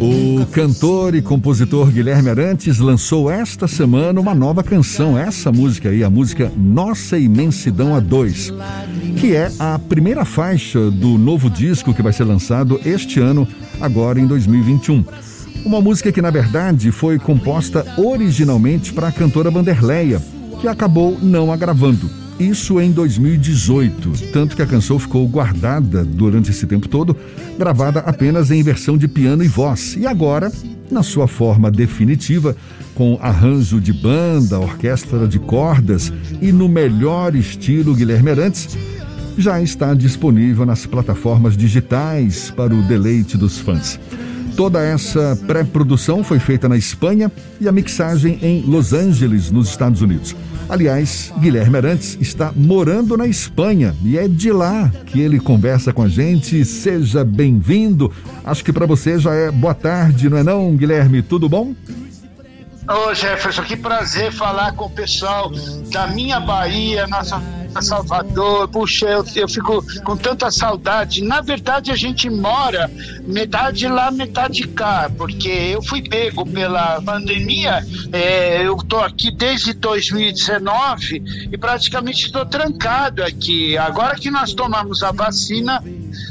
O cantor e compositor Guilherme Arantes lançou esta semana uma nova canção, essa música aí, a música Nossa Imensidão a 2, que é a primeira faixa do novo disco que vai ser lançado este ano, agora em 2021. Uma música que, na verdade, foi composta originalmente para a cantora Vanderleia, que acabou não a gravando. Isso em 2018, tanto que a canção ficou guardada durante esse tempo todo, gravada apenas em versão de piano e voz. E agora, na sua forma definitiva, com arranjo de banda, orquestra de cordas e no melhor estilo Guilherme Arantes, já está disponível nas plataformas digitais para o deleite dos fãs. Toda essa pré-produção foi feita na Espanha e a mixagem em Los Angeles, nos Estados Unidos. Aliás, Guilherme Arantes está morando na Espanha e é de lá que ele conversa com a gente. Seja bem-vindo. Acho que para você já é boa tarde, não é não, Guilherme? Tudo bom? Ô Jefferson, que prazer falar com o pessoal da minha Bahia, nossa Salvador. Puxa, eu, eu fico com tanta saudade. Na verdade, a gente mora metade lá, metade cá, porque eu fui pego pela pandemia. É, eu tô aqui desde 2019 e praticamente estou trancado aqui. Agora que nós tomamos a vacina,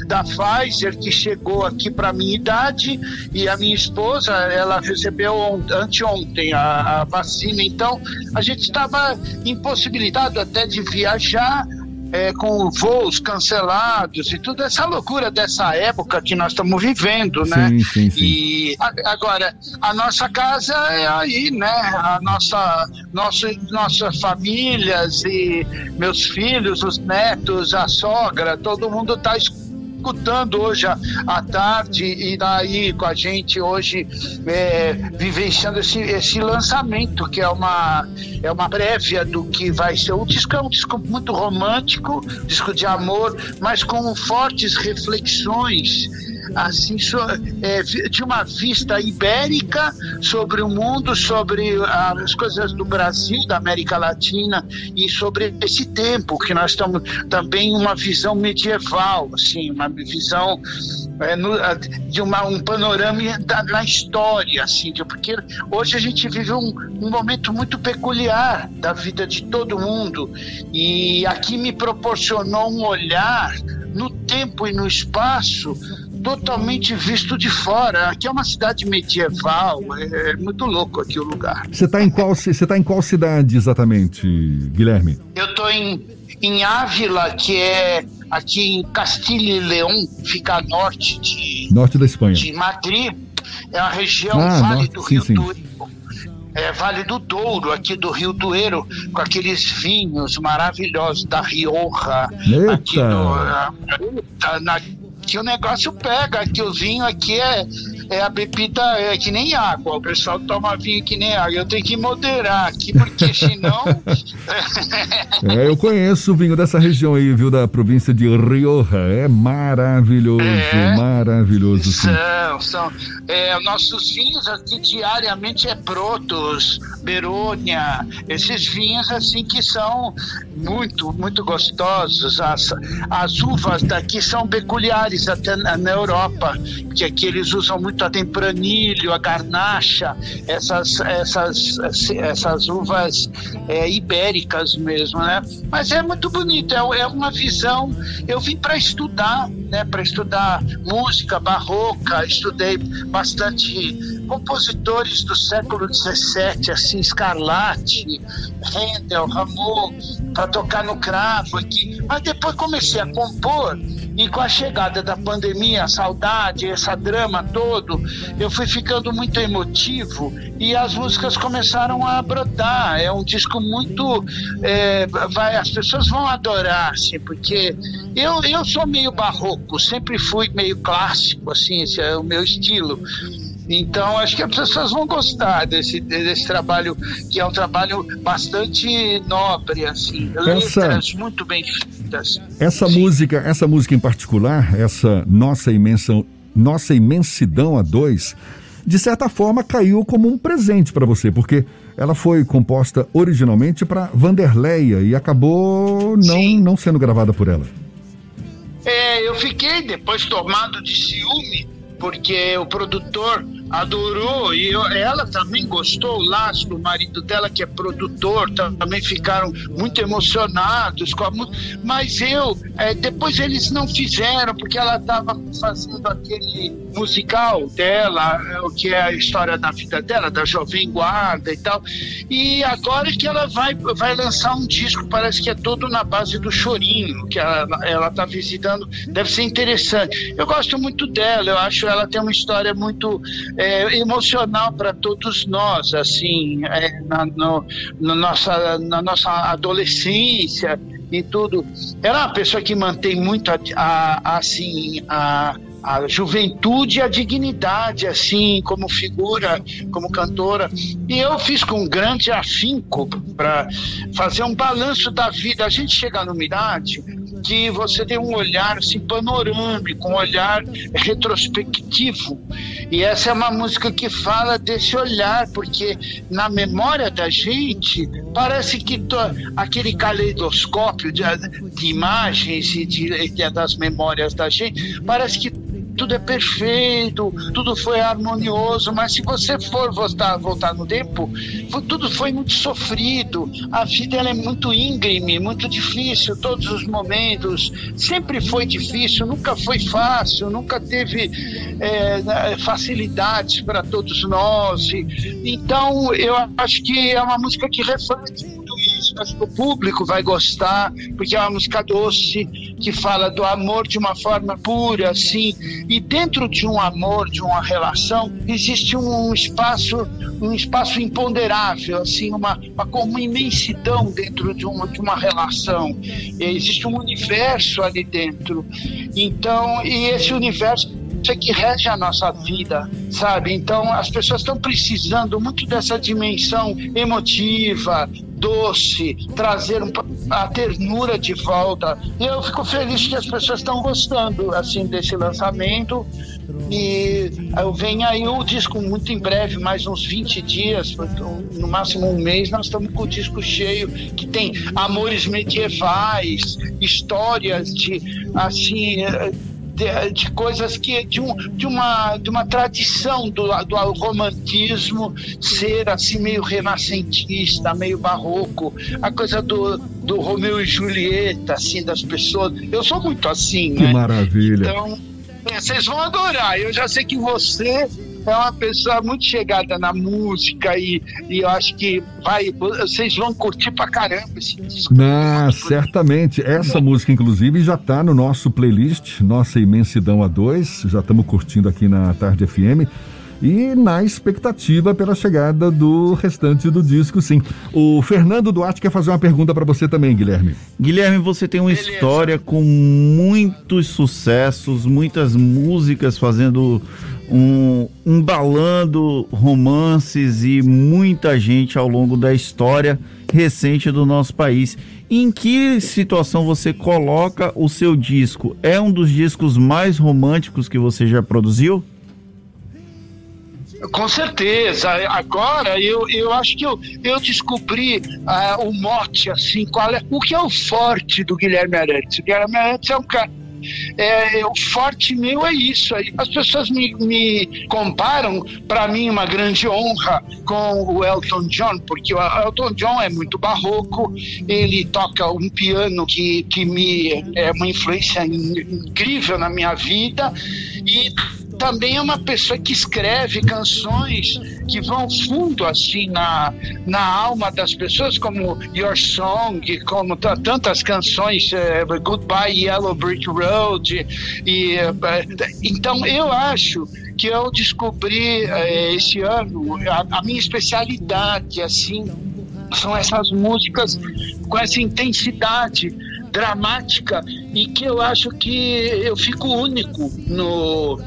da Pfizer que chegou aqui para minha idade e a minha esposa ela recebeu anteontem a, a vacina então a gente estava impossibilitado até de viajar é, com voos cancelados e tudo essa loucura dessa época que nós estamos vivendo, né? Sim, sim, sim. E a, agora a nossa casa é aí, né? A nossa, nosso, nossas famílias e meus filhos, os netos, a sogra, todo mundo está escutando hoje à tarde e daí com a gente hoje é, vivenciando esse, esse lançamento que é uma é uma prévia do que vai ser. O disco é um disco muito romântico disco de amor mas com fortes reflexões assim so, é, de uma vista ibérica sobre o mundo, sobre as coisas do Brasil, da América Latina e sobre esse tempo que nós estamos também uma visão medieval, assim, uma visão é, no, de uma, um panorama da, na história, assim, de, porque hoje a gente vive um, um momento muito peculiar da vida de todo mundo e aqui me proporcionou um olhar no tempo e no espaço totalmente visto de fora. Aqui é uma cidade medieval, é, é muito louco aqui o lugar. Você está em qual você tá em qual cidade exatamente, Guilherme? Eu estou em em Ávila, que é aqui em Castilha e León, fica a norte de norte da Espanha. De Madrid, é a região ah, Vale norte, do Rio sim, Douro. É, vale do Douro, aqui do Rio Douro, com aqueles vinhos maravilhosos da Rioja, Eita. aqui no, na, que o negócio pega, que o vinho aqui é, é a bebida é que nem água. O pessoal toma vinho que nem água. Eu tenho que moderar aqui, porque senão. é, eu conheço o vinho dessa região aí, viu? Da província de Rioja. É maravilhoso, é, maravilhoso. São, são. É, nossos vinhos aqui diariamente é Protos, Berônia, esses vinhos assim que são muito, muito gostosos. As, as uvas daqui são peculiares até na, na Europa, que aqui eles usam muito a tempranilho, a garnacha, essas, essas, essas uvas é, ibéricas mesmo, né? Mas é muito bonito, é, é uma visão. Eu vim para estudar, né? Para estudar música barroca, estudei bastante compositores do século XVII, assim, Scarlatti, Handel, Rameau, para tocar no cravo aqui. Mas depois comecei a compor e com a chegada da pandemia, a saudade, essa drama todo, eu fui ficando muito emotivo e as músicas começaram a brotar. É um disco muito. É, vai, as pessoas vão adorar, assim, porque eu, eu sou meio barroco, sempre fui meio clássico, assim, esse é o meu estilo. Então, acho que as pessoas vão gostar desse, desse trabalho, que é um trabalho bastante nobre, assim, essa, letras muito bem feitas. Essa Sim. música, essa música em particular, essa Nossa Imensão, Nossa Imensidão a dois, de certa forma caiu como um presente para você, porque ela foi composta originalmente para Vanderleia e acabou não, não sendo gravada por ela. É, eu fiquei depois tomado de ciúme porque o produtor adorou e eu, ela também gostou, o Lázaro, o marido dela, que é produtor, também ficaram muito emocionados com a música. Mas eu, é, depois eles não fizeram, porque ela estava fazendo aquele musical dela, é, o que é a história da vida dela, da Jovem Guarda e tal. E agora que ela vai, vai lançar um disco, parece que é todo na base do chorinho, que ela está visitando, deve ser interessante. Eu gosto muito dela, eu acho ela tem uma história muito é, emocional para todos nós, assim, é, na, no, no nossa, na nossa adolescência e tudo. Ela é uma pessoa que mantém muito a, a, assim a a juventude e a dignidade, assim, como figura, como cantora. E eu fiz com grande afinco para fazer um balanço da vida. A gente chega numa idade que você tem um olhar assim, panorâmico, um olhar retrospectivo. E essa é uma música que fala desse olhar, porque na memória da gente parece que to, aquele caleidoscópio de, de imagens e de, de, das memórias da gente, parece que tudo é perfeito, tudo foi harmonioso, mas se você for voltar, voltar no tempo, tudo foi muito sofrido, a vida ela é muito íngreme, muito difícil, todos os momentos, sempre foi difícil, nunca foi fácil, nunca teve é, facilidades para todos nós. Então, eu acho que é uma música que reflete acho que o público vai gostar, porque é uma música doce, que fala do amor de uma forma pura, assim. E dentro de um amor, de uma relação, existe um espaço, um espaço imponderável, assim, uma, uma, uma imensidão dentro de uma, de uma relação. Existe um universo ali dentro. Então, e esse universo é que rege a nossa vida, sabe? Então as pessoas estão precisando muito dessa dimensão emotiva, doce, trazer a ternura de volta. Eu fico feliz que as pessoas estão gostando assim desse lançamento. E vem aí o disco muito em breve, mais uns 20 dias, no máximo um mês, nós estamos com o disco cheio, que tem amores medievais, histórias de assim de, de, coisas que de, um, de, uma, de uma tradição do, do romantismo ser assim meio renascentista, meio barroco, a coisa do, do Romeu e Julieta, assim, das pessoas. Eu sou muito assim, que né? maravilha. Então, é, vocês vão adorar. Eu já sei que você é uma pessoa muito chegada na música e, e eu acho que vai, vocês vão curtir pra caramba esse disco. Ah, certamente. Essa música, inclusive, já tá no nosso playlist, Nossa Imensidão A2. Já estamos curtindo aqui na Tarde FM e na expectativa pela chegada do restante do disco, sim. O Fernando Duarte quer fazer uma pergunta para você também, Guilherme. Guilherme, você tem uma Beleza. história com muitos sucessos, muitas músicas fazendo um embalando romances e muita gente ao longo da história recente do nosso país. Em que situação você coloca o seu disco? É um dos discos mais românticos que você já produziu? Com certeza. Agora eu, eu acho que eu, eu descobri uh, o mote, assim, qual é, o que é o forte do Guilherme Arantes. O Guilherme Arantes é um cara é, o forte meu é isso. As pessoas me, me comparam, para mim, uma grande honra com o Elton John, porque o Elton John é muito barroco, ele toca um piano que, que me é uma influência incrível na minha vida e também é uma pessoa que escreve canções que vão fundo assim na, na alma das pessoas, como Your Song, como tantas canções, uh, Goodbye Yellow Brick Road. E, uh, então eu acho que eu descobri uh, esse ano a, a minha especialidade assim são essas músicas com essa intensidade dramática e que eu acho que eu fico único no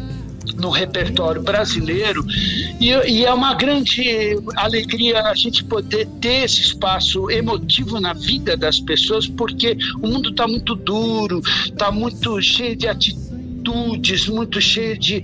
no repertório brasileiro. E, e, é uma grande alegria a gente poder ter esse espaço emotivo na vida das pessoas porque o mundo está muito duro, está muito cheio de atitudes, muito cheio de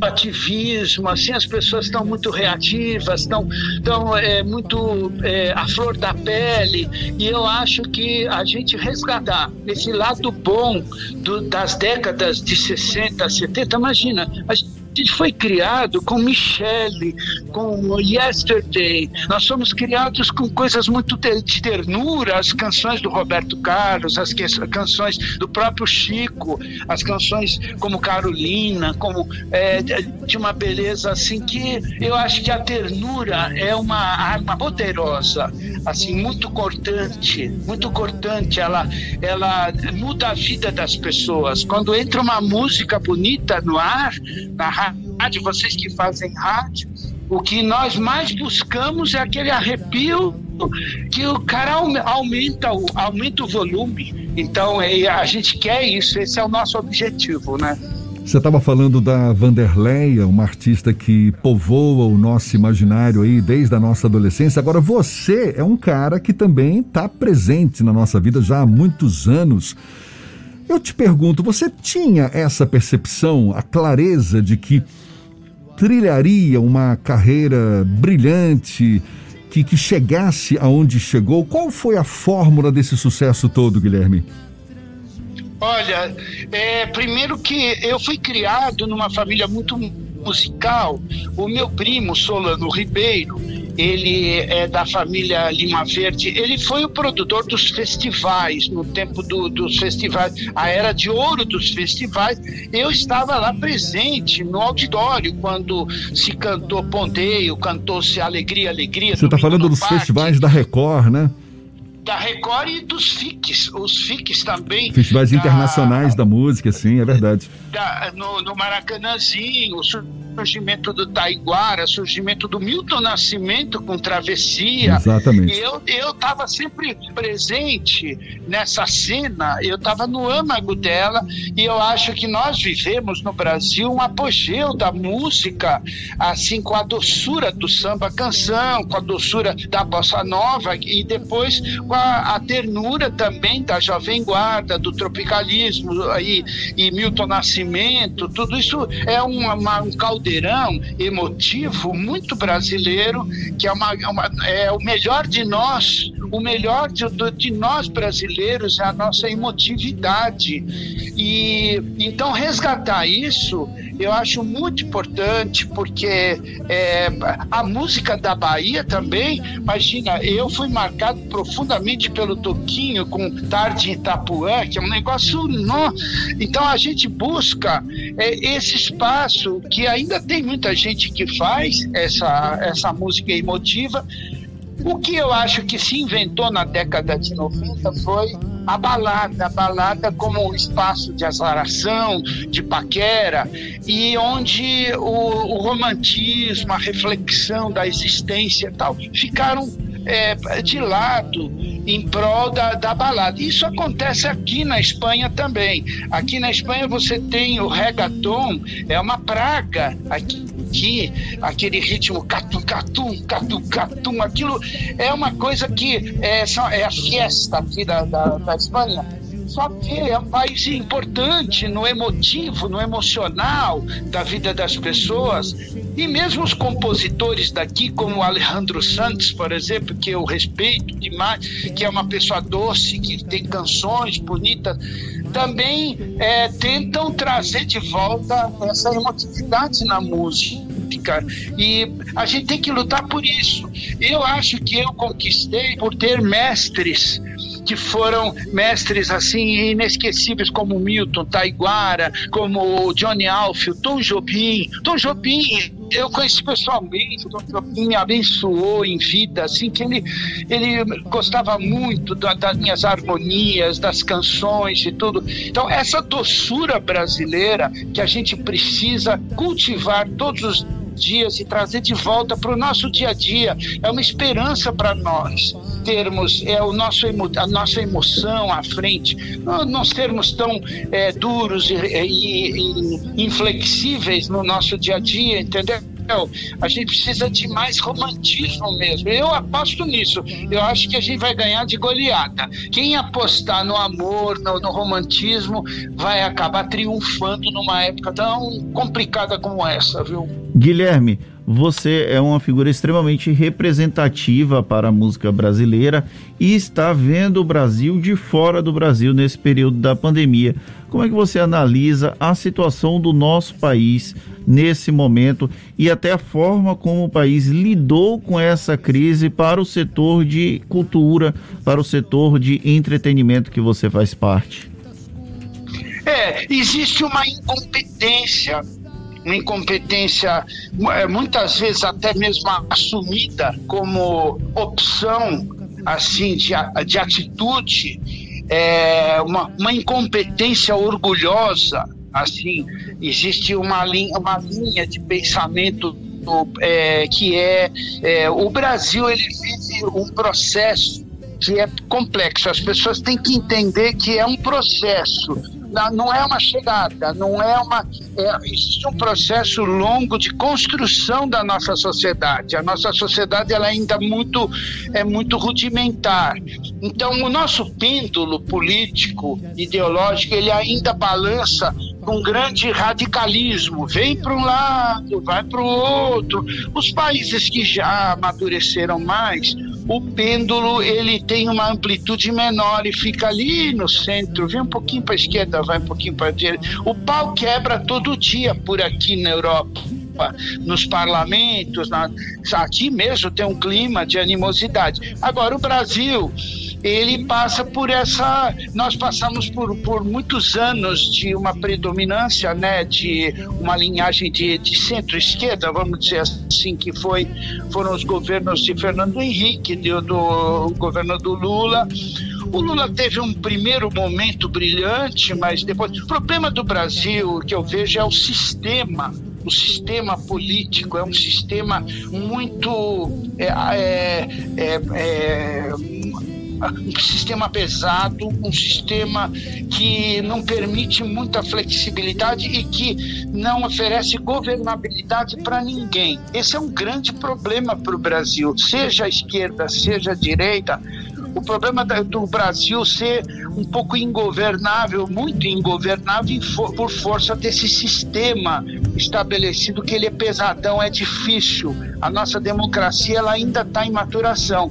ativismo, assim as pessoas estão muito reativas, estão, estão é, muito é, à flor da pele e eu acho que a gente resgatar esse lado bom do, das décadas de 60, 70, imagina, a gente foi criado com Michelle, com Yesterday. Nós somos criados com coisas muito de ternura, as canções do Roberto Carlos, as canções do próprio Chico, as canções como Carolina, como é, de uma beleza assim que eu acho que a ternura é uma arma poderosa, assim muito cortante, muito cortante. Ela, ela muda a vida das pessoas. Quando entra uma música bonita no ar, na vocês que fazem rádio, o que nós mais buscamos é aquele arrepio que o cara aumenta aumenta o volume. Então é, a gente quer isso, esse é o nosso objetivo, né? Você estava falando da Vanderleia, uma artista que povoa o nosso imaginário aí desde a nossa adolescência. Agora, você é um cara que também está presente na nossa vida já há muitos anos. Eu te pergunto, você tinha essa percepção, a clareza de que trilharia uma carreira brilhante, que, que chegasse aonde chegou? Qual foi a fórmula desse sucesso todo, Guilherme? Olha, é, primeiro que eu fui criado numa família muito musical. O meu primo, Solano Ribeiro, ele é da família Lima Verde. Ele foi o produtor dos festivais, no tempo do, dos festivais, a era de ouro dos festivais. Eu estava lá presente no auditório quando se cantou Ponteio, cantou-se Alegria, Alegria. Você está falando dos Parque. festivais da Record, né? da Record e dos FICs, os FICs também. Festivais da, internacionais da música, sim, é verdade. Da, no, no Maracanãzinho, surgimento do Taiguara, surgimento do Milton Nascimento com Travessia. Exatamente. E eu eu estava sempre presente nessa cena, eu estava no âmago dela e eu acho que nós vivemos no Brasil um apogeu da música, assim com a doçura do samba canção, com a doçura da bossa nova e depois com a, a ternura também da jovem guarda, do tropicalismo e, e Milton Nascimento, tudo isso é uma, uma um caldo caldeirão emotivo muito brasileiro, que é, uma, uma é o melhor de nós, o melhor de, de, nós brasileiros é a nossa emotividade. E então resgatar isso eu acho muito importante, porque é, a música da Bahia também, imagina, eu fui marcado profundamente pelo Toquinho com Tarde em Itapuã, que é um negócio. No... Então a gente busca é, esse espaço que ainda tem muita gente que faz essa, essa música emotiva. O que eu acho que se inventou na década de 90 foi a balada, a balada como um espaço de azaração, de paquera, e onde o, o romantismo, a reflexão da existência e tal, ficaram é, de lado em prol da, da balada. Isso acontece aqui na Espanha também. Aqui na Espanha você tem o reggaeton, é uma praga aqui. aquele ritmo catum, catum, catum, catum, aquilo é uma coisa que é, é a fiesta aqui da, da, da Espanha só que é um país importante no emotivo, no emocional da vida das pessoas. E mesmo os compositores daqui, como Alejandro Santos, por exemplo, que eu respeito demais, que é uma pessoa doce, que tem canções bonitas, também é, tentam trazer de volta essa emotividade na música. E a gente tem que lutar por isso. Eu acho que eu conquistei por ter mestres que foram mestres assim inesquecíveis como Milton, Taiguara, como Johnny Alf, Tom Jobim. Tom Jobim eu conheci pessoalmente, o Tom Jobim me abençoou em vida, assim, que ele, ele gostava muito da, das minhas harmonias, das canções e tudo. Então, essa doçura brasileira que a gente precisa cultivar todos os dias e trazer de volta para o nosso dia a dia. É uma esperança para nós termos é o nosso a nossa emoção à frente, não, não sermos tão é, duros e, e, e inflexíveis no nosso dia a dia, entendeu? A gente precisa de mais romantismo mesmo. Eu aposto nisso. Eu acho que a gente vai ganhar de goleada. Quem apostar no amor, no, no romantismo, vai acabar triunfando numa época tão complicada como essa, viu? Guilherme, você é uma figura extremamente representativa para a música brasileira e está vendo o Brasil de fora do Brasil nesse período da pandemia. Como é que você analisa a situação do nosso país nesse momento e até a forma como o país lidou com essa crise para o setor de cultura, para o setor de entretenimento que você faz parte. É, existe uma incompetência uma incompetência é, muitas vezes até mesmo assumida como opção assim de, de atitude é, uma, uma incompetência orgulhosa assim existe uma linha uma linha de pensamento é, que é, é o Brasil ele vive um processo que é complexo. As pessoas têm que entender que é um processo não é uma chegada, não é uma. É, existe um processo longo de construção da nossa sociedade. A nossa sociedade ela ainda muito, é muito rudimentar. Então, o nosso pêndulo político, ideológico, ele ainda balança com grande radicalismo. Vem para um lado, vai para o outro. Os países que já amadureceram mais, o pêndulo ele tem uma amplitude menor e fica ali no centro, vem um pouquinho para a esquerda, vai um pouquinho para a direita. O pau quebra todo dia por aqui na Europa nos parlamentos, na, aqui mesmo tem um clima de animosidade. Agora, o Brasil, ele passa por essa. Nós passamos por, por muitos anos de uma predominância, né, de uma linhagem de, de centro-esquerda, vamos dizer assim, que foi, foram os governos de Fernando Henrique, do, do governo do Lula. O Lula teve um primeiro momento brilhante, mas depois. O problema do Brasil, que eu vejo, é o sistema o sistema político é um sistema muito é, é, é, é um sistema pesado, um sistema que não permite muita flexibilidade e que não oferece governabilidade para ninguém. Esse é um grande problema para o Brasil, seja a esquerda, seja a direita. O problema do Brasil ser um pouco ingovernável, muito ingovernável por força desse sistema estabelecido que ele é pesadão, é difícil. A nossa democracia ela ainda está em maturação.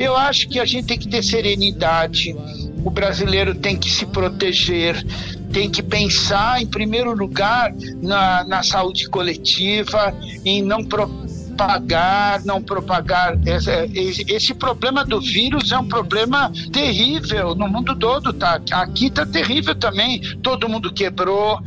Eu acho que a gente tem que ter serenidade. O brasileiro tem que se proteger, tem que pensar, em primeiro lugar, na, na saúde coletiva, em não propagar, não propagar. Esse, esse, problema do vírus é um problema terrível no mundo todo, tá? Aqui tá terrível também. Todo mundo quebrou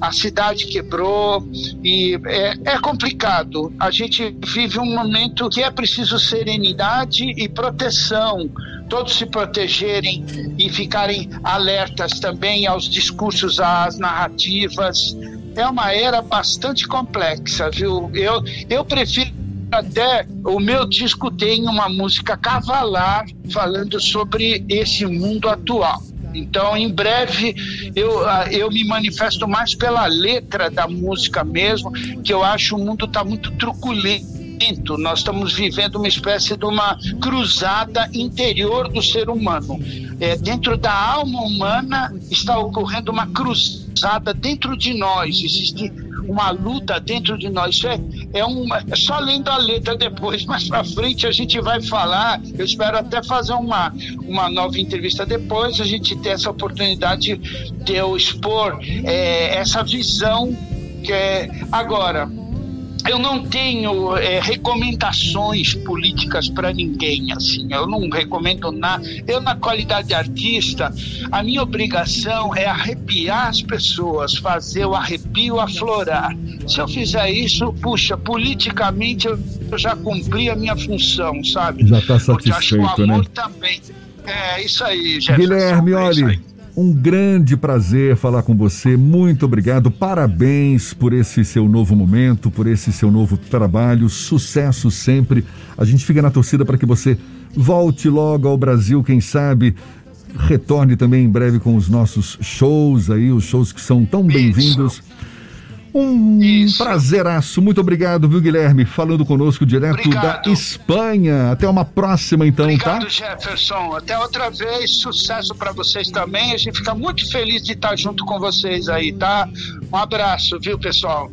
a cidade quebrou e é, é complicado. A gente vive um momento que é preciso serenidade e proteção todos se protegerem e ficarem alertas também aos discursos, às narrativas. É uma era bastante complexa, viu? Eu, eu prefiro até o meu disco tem uma música cavalar falando sobre esse mundo atual. Então, em breve, eu, ah, eu me manifesto mais pela letra da música mesmo, que eu acho o mundo está muito truculento. Nós estamos vivendo uma espécie de uma cruzada interior do ser humano. É, dentro da alma humana está ocorrendo uma cruzada dentro de nós. Existe uma luta dentro de nós. Isso é, é, uma, é só lendo a letra depois, mais para frente a gente vai falar. Eu espero até fazer uma, uma nova entrevista depois, a gente ter essa oportunidade de eu expor é, essa visão que é agora eu não tenho é, recomendações políticas para ninguém, assim, eu não recomendo nada. Eu, na qualidade de artista, a minha obrigação é arrepiar as pessoas, fazer o arrepio aflorar. Se eu fizer isso, puxa, politicamente eu, eu já cumpri a minha função, sabe? Já está satisfeito, Porque acho que o amor né? também. É isso aí, Jefferson. Guilherme, é olha. Um grande prazer falar com você. Muito obrigado. Parabéns por esse seu novo momento, por esse seu novo trabalho. Sucesso sempre. A gente fica na torcida para que você volte logo ao Brasil, quem sabe. Retorne também em breve com os nossos shows aí, os shows que são tão bem-vindos. Um Isso. prazeraço. Muito obrigado, viu, Guilherme? Falando conosco direto obrigado. da Espanha. Até uma próxima, então, obrigado, tá? Jefferson. Até outra vez. Sucesso para vocês também. A gente fica muito feliz de estar junto com vocês aí, tá? Um abraço, viu, pessoal?